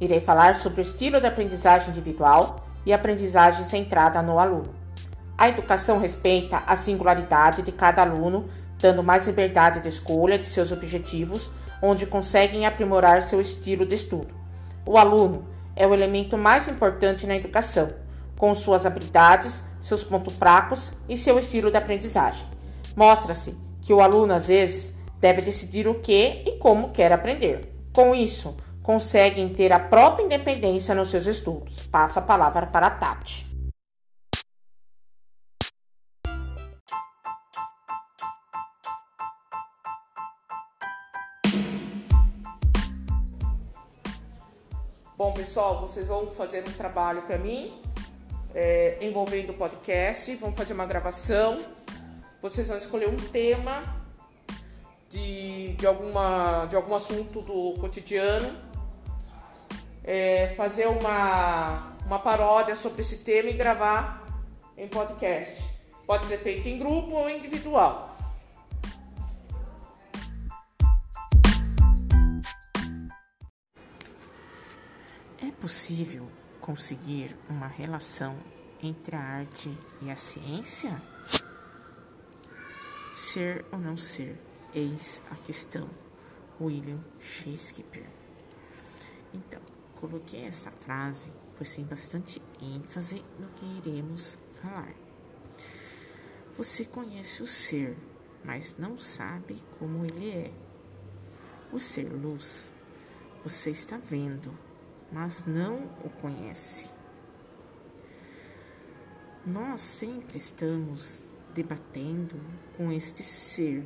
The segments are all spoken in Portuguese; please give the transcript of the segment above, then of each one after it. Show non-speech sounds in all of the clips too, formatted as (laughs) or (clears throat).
Irei falar sobre o estilo de aprendizagem individual e aprendizagem centrada no aluno. A educação respeita a singularidade de cada aluno, dando mais liberdade de escolha de seus objetivos, onde conseguem aprimorar seu estilo de estudo. O aluno é o elemento mais importante na educação, com suas habilidades, seus pontos fracos e seu estilo de aprendizagem. Mostra-se que o aluno, às vezes, deve decidir o que e como quer aprender. Com isso, conseguem ter a própria independência nos seus estudos. Passo a palavra para a Tati. Bom, pessoal, vocês vão fazer um trabalho para mim, é, envolvendo o podcast, vão fazer uma gravação. Vocês vão escolher um tema de, de, alguma, de algum assunto do cotidiano, é, fazer uma, uma paródia sobre esse tema e gravar em podcast. Pode ser feito em grupo ou individual. possível conseguir uma relação entre a arte e a ciência? Ser ou não ser, eis a questão. William Shakespeare. Então, coloquei essa frase pois tem bastante ênfase no que iremos falar. Você conhece o ser, mas não sabe como ele é. O ser luz, você está vendo, mas não o conhece. Nós sempre estamos debatendo com este ser,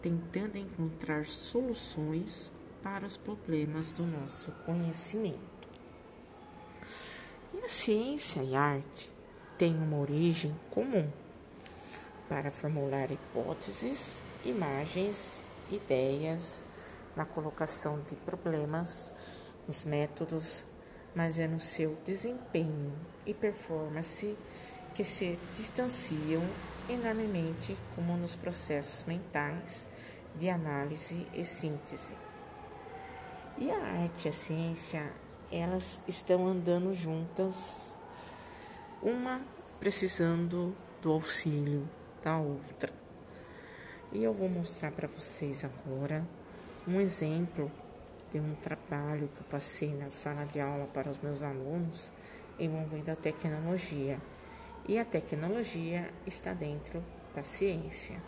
tentando encontrar soluções para os problemas do nosso conhecimento. E a ciência e a arte têm uma origem comum para formular hipóteses, imagens, ideias na colocação de problemas os métodos, mas é no seu desempenho e performance que se distanciam enormemente, como nos processos mentais de análise e síntese. E a arte e a ciência, elas estão andando juntas, uma precisando do auxílio da outra. E eu vou mostrar para vocês agora um exemplo de um trabalho que eu passei na sala de aula para os meus alunos envolvendo a tecnologia. E a tecnologia está dentro da ciência.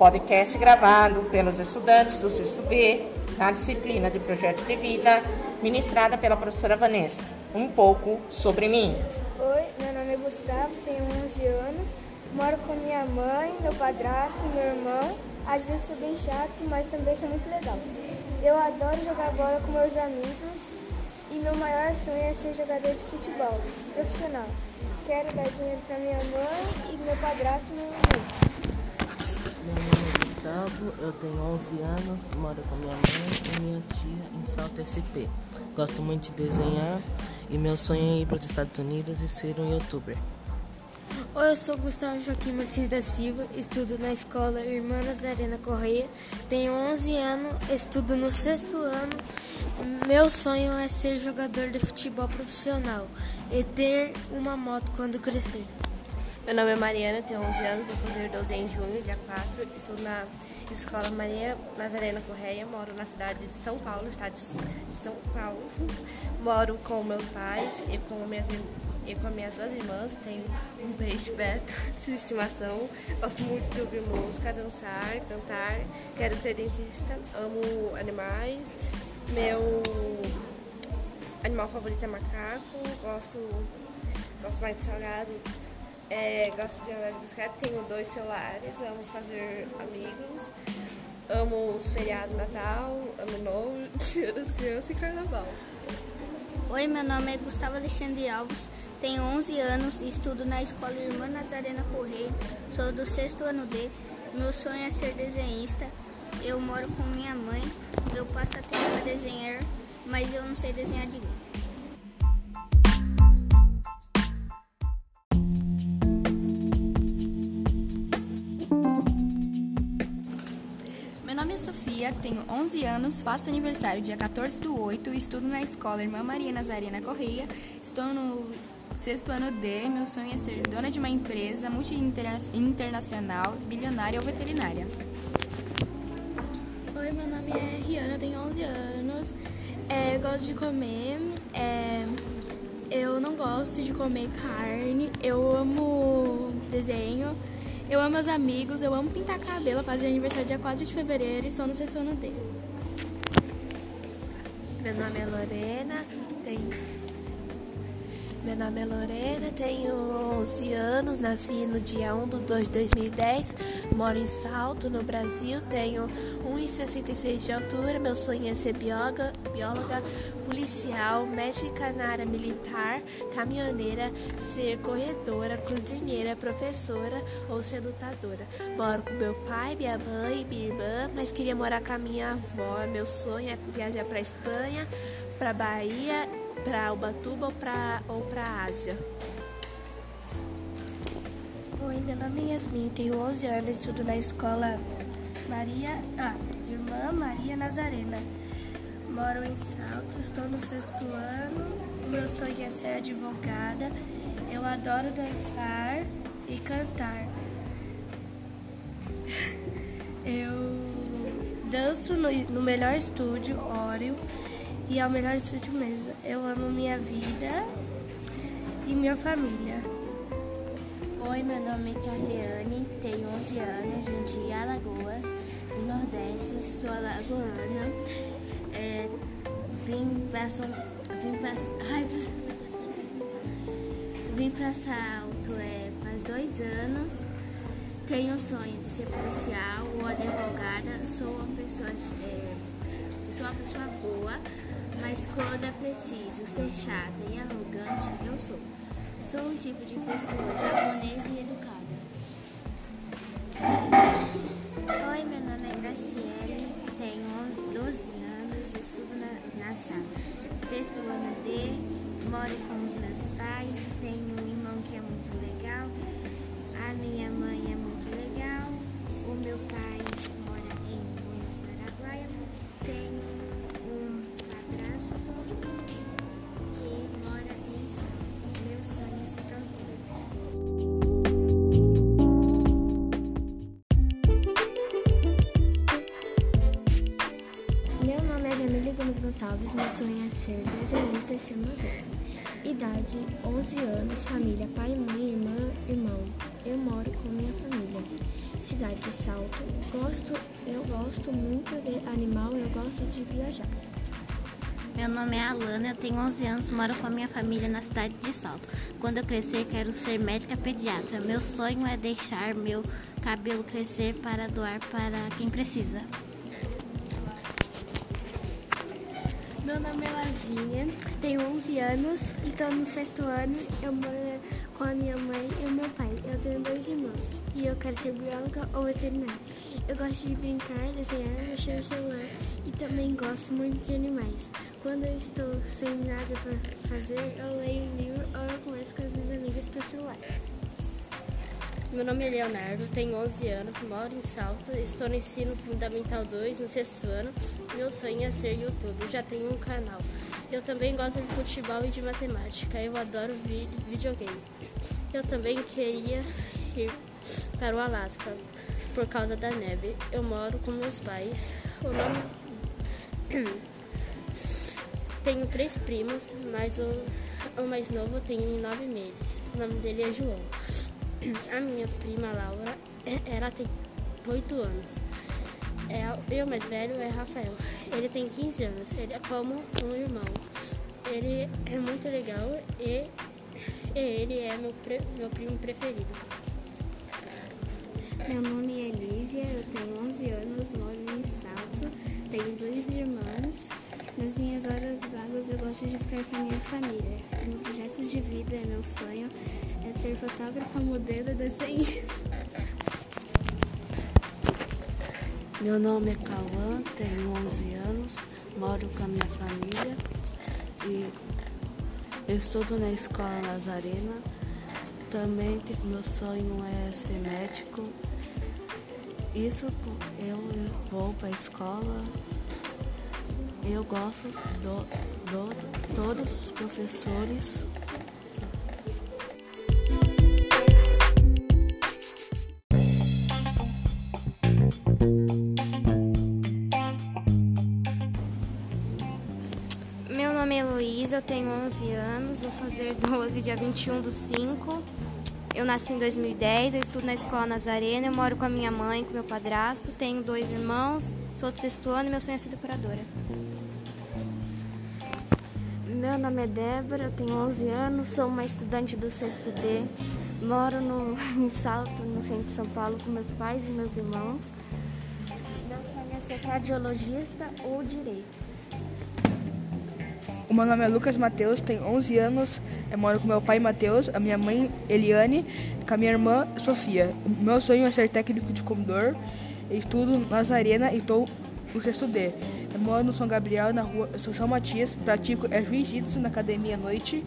Podcast gravado pelos estudantes do sexto B na disciplina de Projeto de Vida, ministrada pela professora Vanessa. Um pouco sobre mim. Oi, meu nome é Gustavo, tenho 11 anos, moro com minha mãe, meu padrasto, meu irmão. Às vezes sou bem chato, mas também sou muito legal. Eu adoro jogar bola com meus amigos e meu maior sonho é ser jogador de futebol profissional. Quero dar dinheiro para minha mãe e meu padrasto e meu irmão. Gustavo, eu tenho 11 anos, moro com minha mãe e minha tia em Salto SP. Gosto muito de desenhar e meu sonho é ir para os Estados Unidos e ser um youtuber. Oi, eu sou Gustavo Joaquim Martins da Silva, estudo na escola Irmã Nazarena Correia, tenho 11 anos, estudo no sexto ano. Meu sonho é ser jogador de futebol profissional e ter uma moto quando crescer. Meu nome é Mariana, tenho 11 anos, vou fazer 12 em junho, dia 4. Estou na Escola Maria Nazarena Correia, moro na cidade de São Paulo, estado de São Paulo. Moro com meus pais e com minhas e com minhas duas irmãs. Tenho um peixe beto (laughs) de estimação. Gosto muito de ouvir música, dançar, cantar. Quero ser dentista, amo animais. Meu animal favorito é macaco. Gosto, gosto mais de salgado é, gosto de andar de bicicleta, tenho dois celulares, amo fazer amigos, amo os feriados Natal, Ano Novo, (laughs) Dia das Crianças e Carnaval. Oi, meu nome é Gustavo Alexandre Alves, tenho 11 anos estudo na Escola Irmã Nazarena Correia, sou do sexto ano D. Meu sonho é ser desenhista. Eu moro com minha mãe, meu passatempo é desenhar, mas eu não sei desenhar direito. Tenho 11 anos, faço aniversário dia 14 do 8, estudo na escola Irmã Maria Nazarena Correia, estou no sexto ano D, meu sonho é ser dona de uma empresa multi-internacional, bilionária ou veterinária. Oi, meu nome é Riana, tenho 11 anos, é, gosto de comer, é, eu não gosto de comer carne, eu amo desenho, eu amo meus amigos, eu amo pintar cabelo, fazer aniversário dia 4 de fevereiro e estou no sexto ano dele. Meu nome é Lorena, tenho... Meu nome é Lorena, tenho 11 anos, nasci no dia 1 de 2 de 2010, moro em Salto, no Brasil, tenho 1,66 de altura, meu sonho é ser bióloga, bióloga policial, médica na área militar, caminhoneira, ser corredora, cozinheira, professora ou ser lutadora. Moro com meu pai, minha mãe, minha irmã, mas queria morar com a minha avó. Meu sonho é viajar para Espanha, para Bahia, para Ubatuba ou para ou para Ásia. Oi, meu nome é Yasmin, tenho 11 anos, estudo na escola Maria, ah, Irmã Maria Nazarena. Moro em Salto, estou no sexto ano. Meu sonho é ser advogada. Eu adoro dançar e cantar. (laughs) Eu danço no, no melhor estúdio, Óreo, e é o melhor estúdio mesmo. Eu amo minha vida e minha família. Oi, meu nome é Carliane, tenho 11 anos, vim de Alagoas, do Nordeste, sou alagoana é, vim para vim para ai, vim para Salto é, faz dois anos. Tenho o sonho de ser policial ou advogada. Sou uma pessoa é, sou uma pessoa boa, mas quando é preciso ser chata e arrogante, eu sou. Sou um tipo de pessoa japonesa e educada. Oi, meu nome é Graciele, tenho 12 anos estudo na, na sala. Sexto ano D, moro com os meus pais, tenho um irmão que é muito legal, a minha mãe é muito legal, o meu pai e senador. Idade 11 anos, família pai, mãe, irmã, irmão. Eu moro com minha família. Cidade de Salto. Gosto, eu gosto muito de animal, eu gosto de viajar. Meu nome é Alana, eu tenho 11 anos, moro com a minha família na cidade de Salto. Quando eu crescer, quero ser médica pediatra. Meu sonho é deixar meu cabelo crescer para doar para quem precisa. Meu nome é Lavínia, tenho 11 anos, estou no sexto ano, eu moro com a minha mãe e o meu pai. Eu tenho dois irmãos e eu quero ser bióloga ou veterinária. Eu gosto de brincar, desenhar, mexer no celular e também gosto muito de animais. Quando eu estou sem nada para fazer, eu leio um livro ou eu converso com as minhas amigas pelo celular. Meu nome é Leonardo, tenho 11 anos, moro em Salto, estou no ensino fundamental 2, no sexto ano. Meu sonho é ser youtuber, já tenho um canal. Eu também gosto de futebol e de matemática, eu adoro vi videogame. Eu também queria ir para o Alasca por causa da neve. Eu moro com meus pais. O nome... (clears throat) tenho três primos, mas o, o mais novo tem nove meses. O nome dele é João. (clears throat) A minha prima Laura, ela tem 8 anos. É, e o mais velho é Rafael. Ele tem 15 anos. Ele é como um irmão. Ele é muito legal e, e ele é meu, pre, meu primo preferido. Meu nome é Lívia, eu tenho 11 anos, moro em Salto, tenho dois irmãos. Nas minhas horas vagas eu gosto de ficar com a minha família. Meu projeto de vida, meu sonho é ser fotógrafa, modelo desenhista. Meu nome é Cauã, tenho 11 anos, moro com a minha família e estudo na escola Nazarena. Também meu sonho é ser médico. Isso eu vou para a escola. Eu gosto de todos os professores. 14 anos, vou fazer 12 dia 21 do 5. Eu nasci em 2010, eu estudo na escola Nazarena, eu moro com a minha mãe, com meu padrasto, tenho dois irmãos, sou do sexto ano e meu sonho é ser decoradora. Meu nome é Débora, eu tenho 11 anos, sou uma estudante do sexto D, moro no, (laughs) em Salto, no centro de São Paulo, com meus pais e meus irmãos. Meu sonho é ser cardiologista ou direito. O meu nome é Lucas Mateus, tenho 11 anos, eu moro com meu pai Mateus, a minha mãe Eliane, com a minha irmã Sofia. O meu sonho é ser técnico de comedor, estudo Nazarena e estou no sexto D. Eu moro no São Gabriel, na rua São Matias, pratico é jiu-jitsu na academia à noite.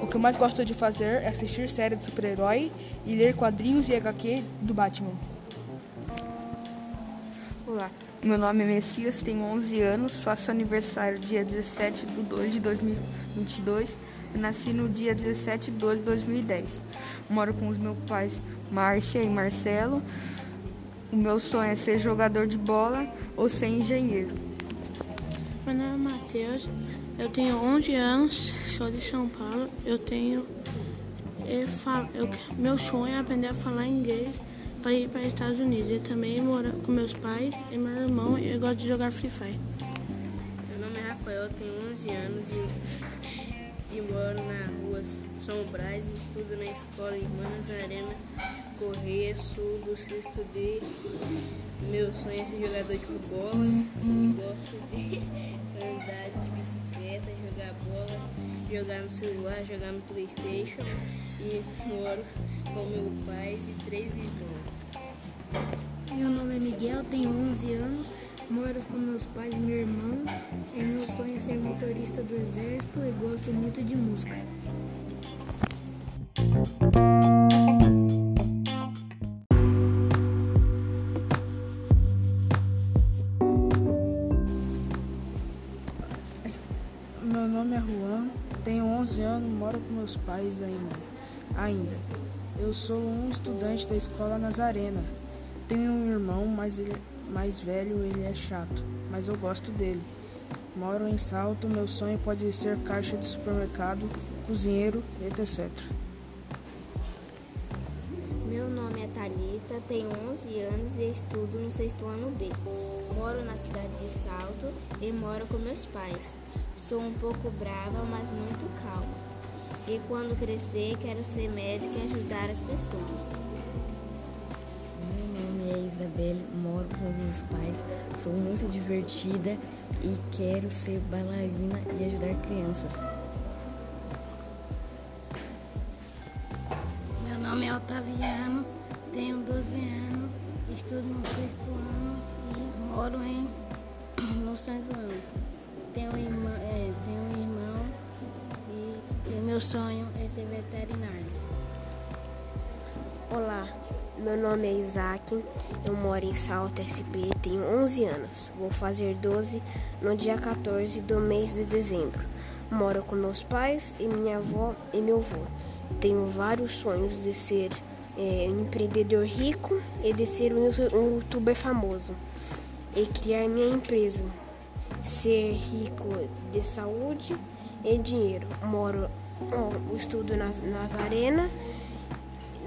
O que eu mais gosto de fazer é assistir séries de super-herói e ler quadrinhos e HQ do Batman. Olá, meu nome é Messias, tenho 11 anos, faço aniversário dia 17 de 2 de 2022. Eu nasci no dia 17 de 2 de 2010. Moro com os meus pais, Márcia e Marcelo. O meu sonho é ser jogador de bola ou ser engenheiro. Meu nome é Matheus, eu tenho 11 anos, sou de São Paulo. Eu tenho. Eu falo, eu, meu sonho é aprender a falar inglês para ir para os Estados Unidos. Eu também moro com meus pais e meu irmão e eu gosto de jogar Free Fire. Meu nome é Rafael, tenho 11 anos e, e moro na rua São Brás, estudo na escola Irmã Nazarena Correia, sul do sexto D. Meu sonho é ser jogador de bola e gosto de (laughs) andar de bicicleta, jogar bola, jogar no celular, jogar no Playstation e moro com meu pai e três irmãos. Meu nome é Miguel, tenho 11 anos, moro com meus pais e meu irmão. E meu sonho é ser motorista do exército e gosto muito de música. Pais ainda. ainda. Eu sou um estudante da escola Nazarena. Tenho um irmão, mas ele mais velho, ele é chato, mas eu gosto dele. Moro em Salto, meu sonho pode ser caixa de supermercado, cozinheiro, etc. Meu nome é Talita, tenho 11 anos e estudo no sexto ano D. Moro na cidade de Salto e moro com meus pais. Sou um pouco brava, mas muito calma. E quando crescer, quero ser médica e ajudar as pessoas. Isabelle, moro com os meus pais, sou muito divertida e quero ser bailarina e ajudar crianças. Meu nome é Otaviano, tenho 12 anos, estudo no sexto ano e moro em, no segundo ano. Tenho, irmã, é, tenho irmão e meu sonho é ser veterinário. Olá, meu nome é Isaac, eu moro em Salto SP, tenho 11 anos, vou fazer 12 no dia 14 do mês de dezembro. Moro com meus pais e minha avó e meu avô. Tenho vários sonhos de ser é, um empreendedor rico e de ser um youtuber famoso e criar minha empresa. Ser rico de saúde e dinheiro. Moro, oh, estudo na Nazarena,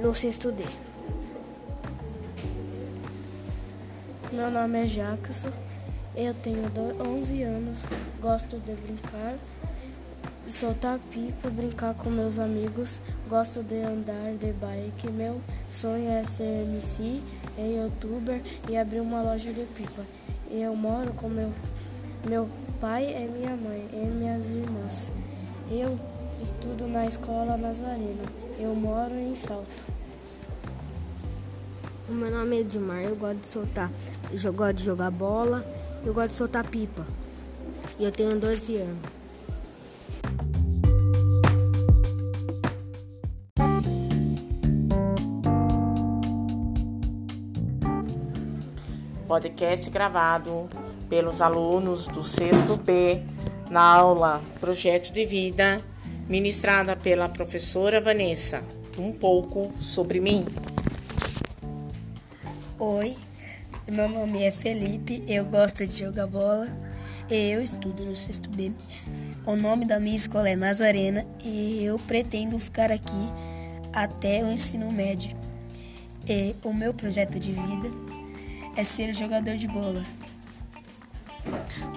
no sexto D. Meu nome é Jackson, eu tenho 11 anos, gosto de brincar soltar pipa, brincar com meus amigos, gosto de andar de bike. Meu sonho é ser MC, é youtuber e abrir uma loja de pipa. Eu moro com meu, meu pai e minha mãe e minhas irmãs. Eu estudo na escola Nazarena. Eu moro em Salto. O meu nome é Edmar, eu gosto de soltar, eu gosto de jogar bola, eu gosto de soltar pipa. E eu tenho 12 anos. podcast gravado pelos alunos do sexto B na aula Projeto de Vida, ministrada pela professora Vanessa. Um pouco sobre mim. Oi, meu nome é Felipe, eu gosto de jogar bola e eu estudo no sexto B. O nome da minha escola é Nazarena e eu pretendo ficar aqui até o ensino médio. E o meu projeto de vida é ser jogador de bola.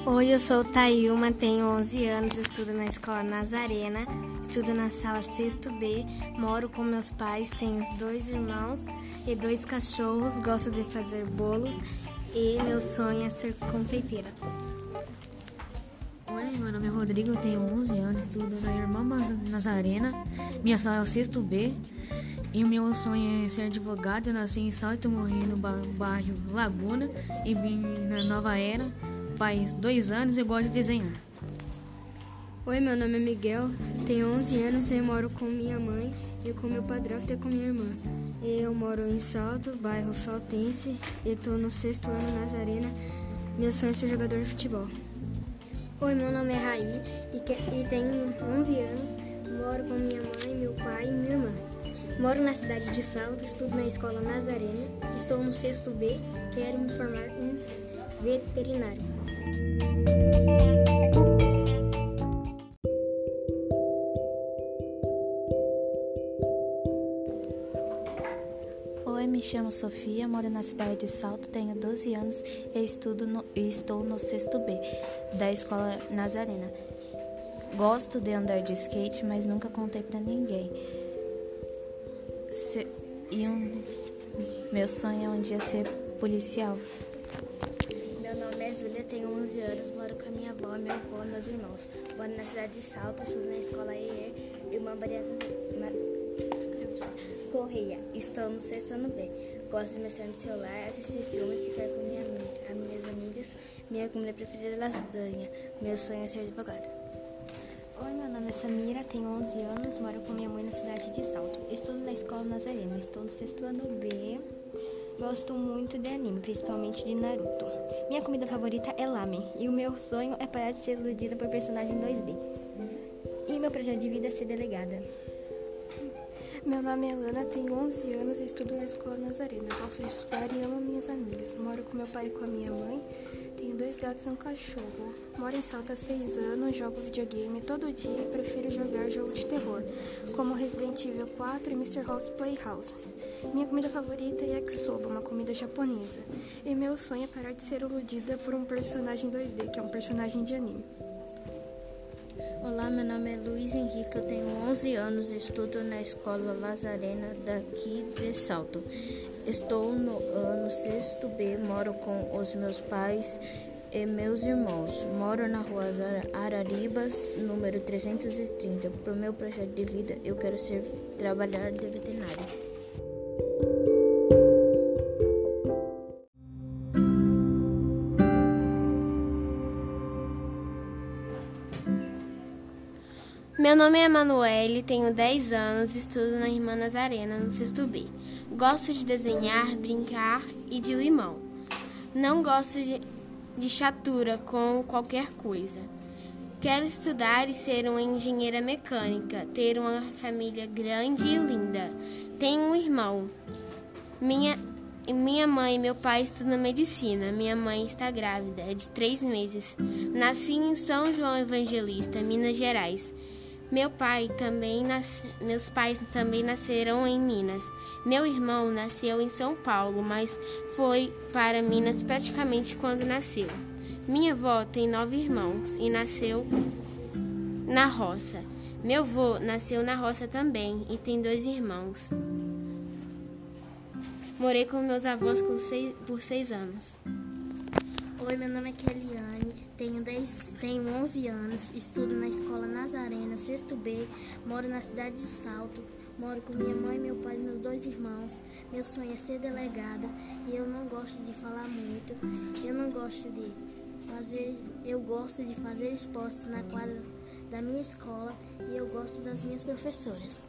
Oi, eu sou Tayuma, tenho 11 anos, estudo na escola Nazarena, estudo na sala 6 B, moro com meus pais, tenho dois irmãos e dois cachorros, gosto de fazer bolos e meu sonho é ser confeiteira. Oi, meu nome é Rodrigo, tenho 11 anos, estudo na Irmã Nazarena, minha sala é o 6 B, e o meu sonho é ser advogado. Eu nasci em Salto Morri, no bairro Laguna, e vim na Nova Era faz dois anos e gosto de desenhar. Oi, meu nome é Miguel, tenho 11 anos e moro com minha mãe e com meu padrasto e com minha irmã. Eu moro em Salto, bairro Saltense, e estou no sexto ano Nazarena. Meu sonho é ser jogador de futebol. Oi, meu nome é Raí e, e tenho 11 anos, moro com minha mãe, meu pai e minha irmã. Moro na cidade de Salto, estudo na escola Nazarena, estou no sexto B, quero me formar em veterinário. Oi, me chamo Sofia, moro na cidade de Salto, tenho 12 anos e estudo no, estou no sexto B da escola Nazarena. Gosto de andar de skate, mas nunca contei para ninguém ser, e um, meu sonho é um dia ser policial. Cidade de Salto, estudo na escola EE, irmã Maria Correia. Estou no sexto ano B. Gosto de mexer no celular, assistir filme e ficar com minha, as minhas amigas. Minha comida preferida é lasanha. Meu sonho é ser advogada. Oi, meu nome é Samira, tenho 11 anos, moro com minha mãe na cidade de Salto. Estudo na escola Nazarena, estou no sexto ano B. Gosto muito de anime, principalmente de Naruto. Minha comida favorita é lamen e o meu sonho é parar de ser iludida por personagem 2D. E meu projeto de vida é ser delegada. Meu nome é Lana, tenho 11 anos e estudo na escola Nazarena. Gosto de estudar e amo minhas amigas. Moro com meu pai e com a minha mãe. Tenho dois gatos e um cachorro. Moro em Salta há seis anos, jogo videogame todo dia e prefiro jogar jogo de terror, como Resident Evil 4 e Mr. House Playhouse. Minha comida favorita é yakisoba, uma comida japonesa. E meu sonho é parar de ser iludida por um personagem 2D, que é um personagem de anime. Olá, meu nome é Luiz Henrique, eu tenho 11 anos estudo na escola Lazarena daqui de Salto. Estou no ano sexto B, moro com os meus pais e meus irmãos. Moro na rua Araribas, número 330. Para o meu projeto de vida, eu quero ser trabalhar de veterinário. Meu nome é Emanuele, tenho 10 anos, estudo na Irmã Nazarena, no sexto B. Gosto de desenhar, brincar e de limão. Não gosto de, de chatura com qualquer coisa. Quero estudar e ser uma engenheira mecânica, ter uma família grande e linda. Tenho um irmão. Minha, minha mãe e meu pai estudam medicina. Minha mãe está grávida, é de três meses. Nasci em São João Evangelista, Minas Gerais. Meu pai também nas... Meus pais também nasceram em Minas. Meu irmão nasceu em São Paulo, mas foi para Minas praticamente quando nasceu. Minha avó tem nove irmãos e nasceu na roça. Meu avô nasceu na roça também e tem dois irmãos. Morei com meus avós seis, por seis anos. Oi, meu nome é Keliane, tenho, 10, tenho 11 anos, estudo na escola Nazarena, sexto B, moro na cidade de Salto, moro com minha mãe, meu pai e meus dois irmãos. Meu sonho é ser delegada e eu não gosto de falar muito, eu não gosto de fazer, eu gosto de fazer esportes na quadra da minha escola e eu gosto das minhas professoras.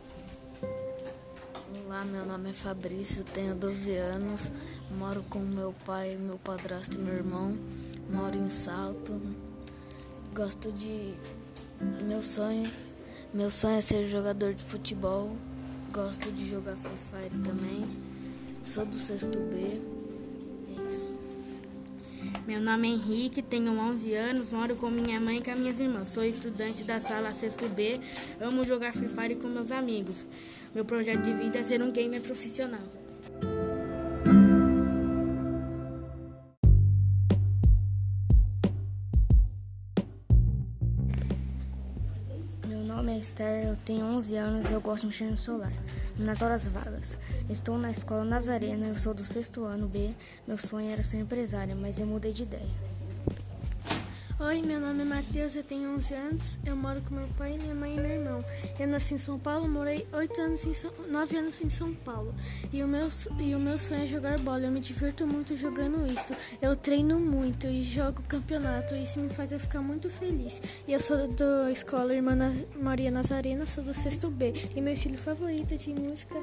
Olá, meu nome é Fabrício, tenho 12 anos, moro com meu pai, meu padrasto e meu irmão, moro em Salto. Gosto de. Meu sonho. Meu sonho é ser jogador de futebol. Gosto de jogar Free Fire também. Sou do sexto B. É isso. Meu nome é Henrique, tenho 11 anos, moro com minha mãe e com minhas irmãs. Sou estudante da sala sexto B. Amo jogar Free Fire com meus amigos. Meu projeto de vida é ser um gamer profissional. Esther, eu tenho 11 anos e eu gosto de mexer no celular. Nas horas vagas, estou na escola Nazarena, eu sou do sexto ano B. Meu sonho era ser empresária, mas eu mudei de ideia. Oi, meu nome é Matheus, eu tenho 11 anos, eu moro com meu pai, minha mãe e meu irmão. Eu nasci em São Paulo, morei 8 anos em São, 9 anos em São Paulo. E o, meu, e o meu sonho é jogar bola, eu me divirto muito jogando isso. Eu treino muito e jogo campeonato, isso me faz eu ficar muito feliz. E eu sou da escola Irmã Maria Nazarena, sou do sexto B. E meu estilo favorito de música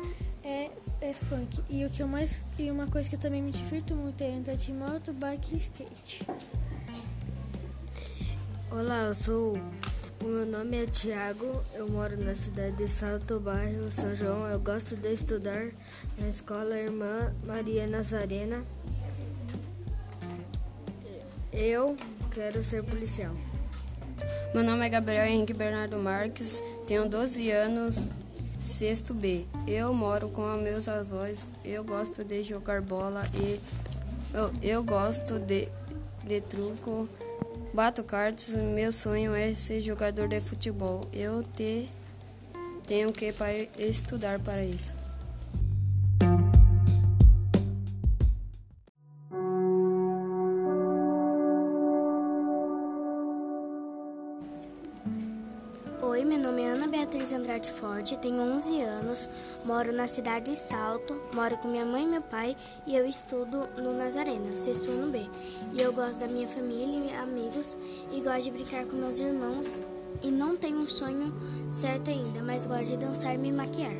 é, é funk. E o que eu mais e uma coisa que eu também me divirto muito é andar de moto, bike e skate. Olá, eu sou. O meu nome é Tiago, eu moro na cidade de Salto Bairro, São João. Eu gosto de estudar na escola Irmã Maria Nazarena. Eu quero ser policial. Meu nome é Gabriel Henrique Bernardo Marques, tenho 12 anos, sexto B. Eu moro com meus avós, eu gosto de jogar bola e eu, eu gosto de, de truco. Bato cartas, meu sonho é ser jogador de futebol. Eu te, tenho que para estudar para isso. Moro na cidade de Salto, moro com minha mãe e meu pai e eu estudo no Nazarena, sexto ano B. E eu gosto da minha família e amigos e gosto de brincar com meus irmãos e não tenho um sonho certo ainda, mas gosto de dançar e me maquiar.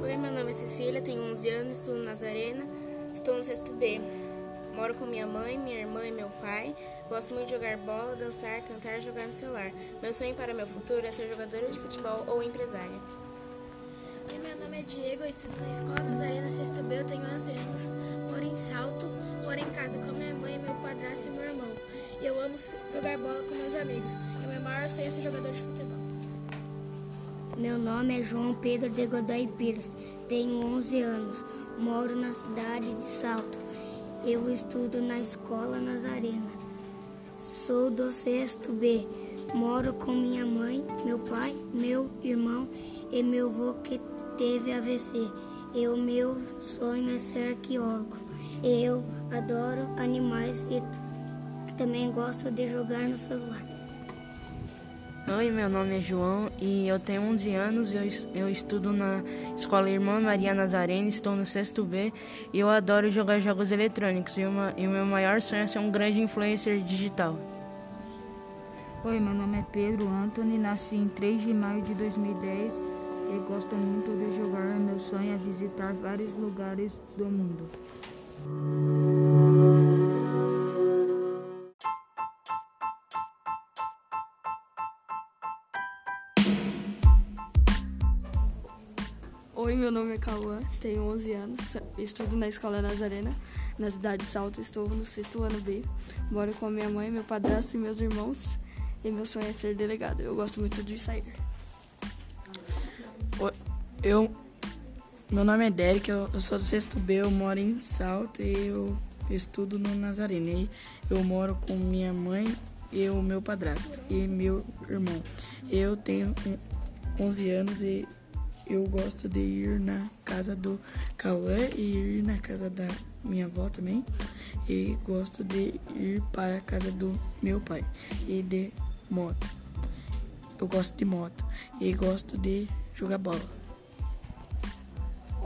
Oi, meu nome é Cecília, tenho 11 anos, estudo no Nazarena, estou no sexto B. Moro com minha mãe, minha irmã e meu pai. Gosto muito de jogar bola, dançar, cantar jogar no celular. Meu sonho para meu futuro é ser jogadora de futebol ou empresária. Meu nome é Diego, eu estudo na escola Nazarena Sexto B, eu tenho 11 anos. Moro em Salto, moro em casa com minha mãe, meu padrasto e meu irmão. E eu amo jogar bola com meus amigos. E o meu maior sonho é ser jogador de futebol. Meu nome é João Pedro de Godoy Pires, tenho 11 anos, moro na cidade de Salto. Eu estudo na escola Nazarena. Sou do sexto B. Moro com minha mãe, meu pai, meu irmão e meu avô que teve AVC. E o meu sonho é ser arqueólogo. Eu adoro animais e também gosto de jogar no celular. Oi, meu nome é João e eu tenho 11 anos. Eu, eu estudo na Escola Irmã Maria Nazarena, estou no sexto B e eu adoro jogar jogos eletrônicos. E, uma, e o meu maior sonho é ser um grande influencer digital. Oi, meu nome é Pedro Anthony, nasci em 3 de maio de 2010 e gosto muito de jogar. Meu sonho é visitar vários lugares do mundo. Oi, meu nome é Cauã, tenho 11 anos, estudo na Escola Nazarena, na cidade de Salto, estou no sexto ano B, moro com a minha mãe, meu padrasto e meus irmãos, e meu sonho é ser delegado, eu gosto muito de sair. Eu, meu nome é Derek, eu, eu sou do sexto B, eu moro em Salto e eu estudo no Nazarena, e eu moro com minha mãe e o meu padrasto e meu irmão. Eu tenho 11 anos e eu gosto de ir na casa do Cauã e ir na casa da minha avó também. E gosto de ir para a casa do meu pai e de moto. Eu gosto de moto e gosto de jogar bola.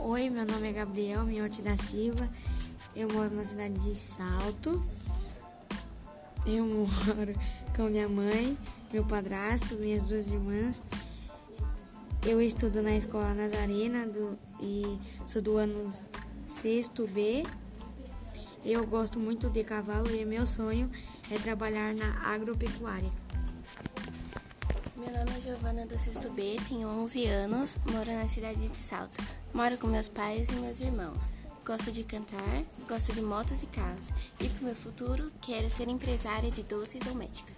Oi, meu nome é Gabriel Miotti da Silva. Eu moro na cidade de Salto. Eu moro (laughs) com minha mãe, meu padrasto, minhas duas irmãs eu estudo na escola Nazarena do, e sou do ano sexto B. Eu gosto muito de cavalo e meu sonho é trabalhar na agropecuária. É Giovana do sexto B, tenho 11 anos, moro na cidade de Salto. Moro com meus pais e meus irmãos. Gosto de cantar, gosto de motos e carros. E para o meu futuro, quero ser empresária de doces ou médica.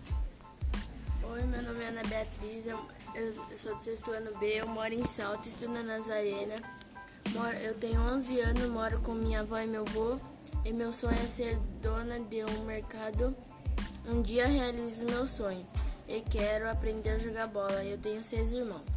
Oi, meu nome é Ana Beatriz, eu, eu sou do sexto ano B, eu moro em Salto, estudo na Nazarena. Moro, eu tenho 11 anos, moro com minha avó e meu avô. E meu sonho é ser dona de um mercado. Um dia realizo meu sonho e quero aprender a jogar bola. Eu tenho seis irmãos.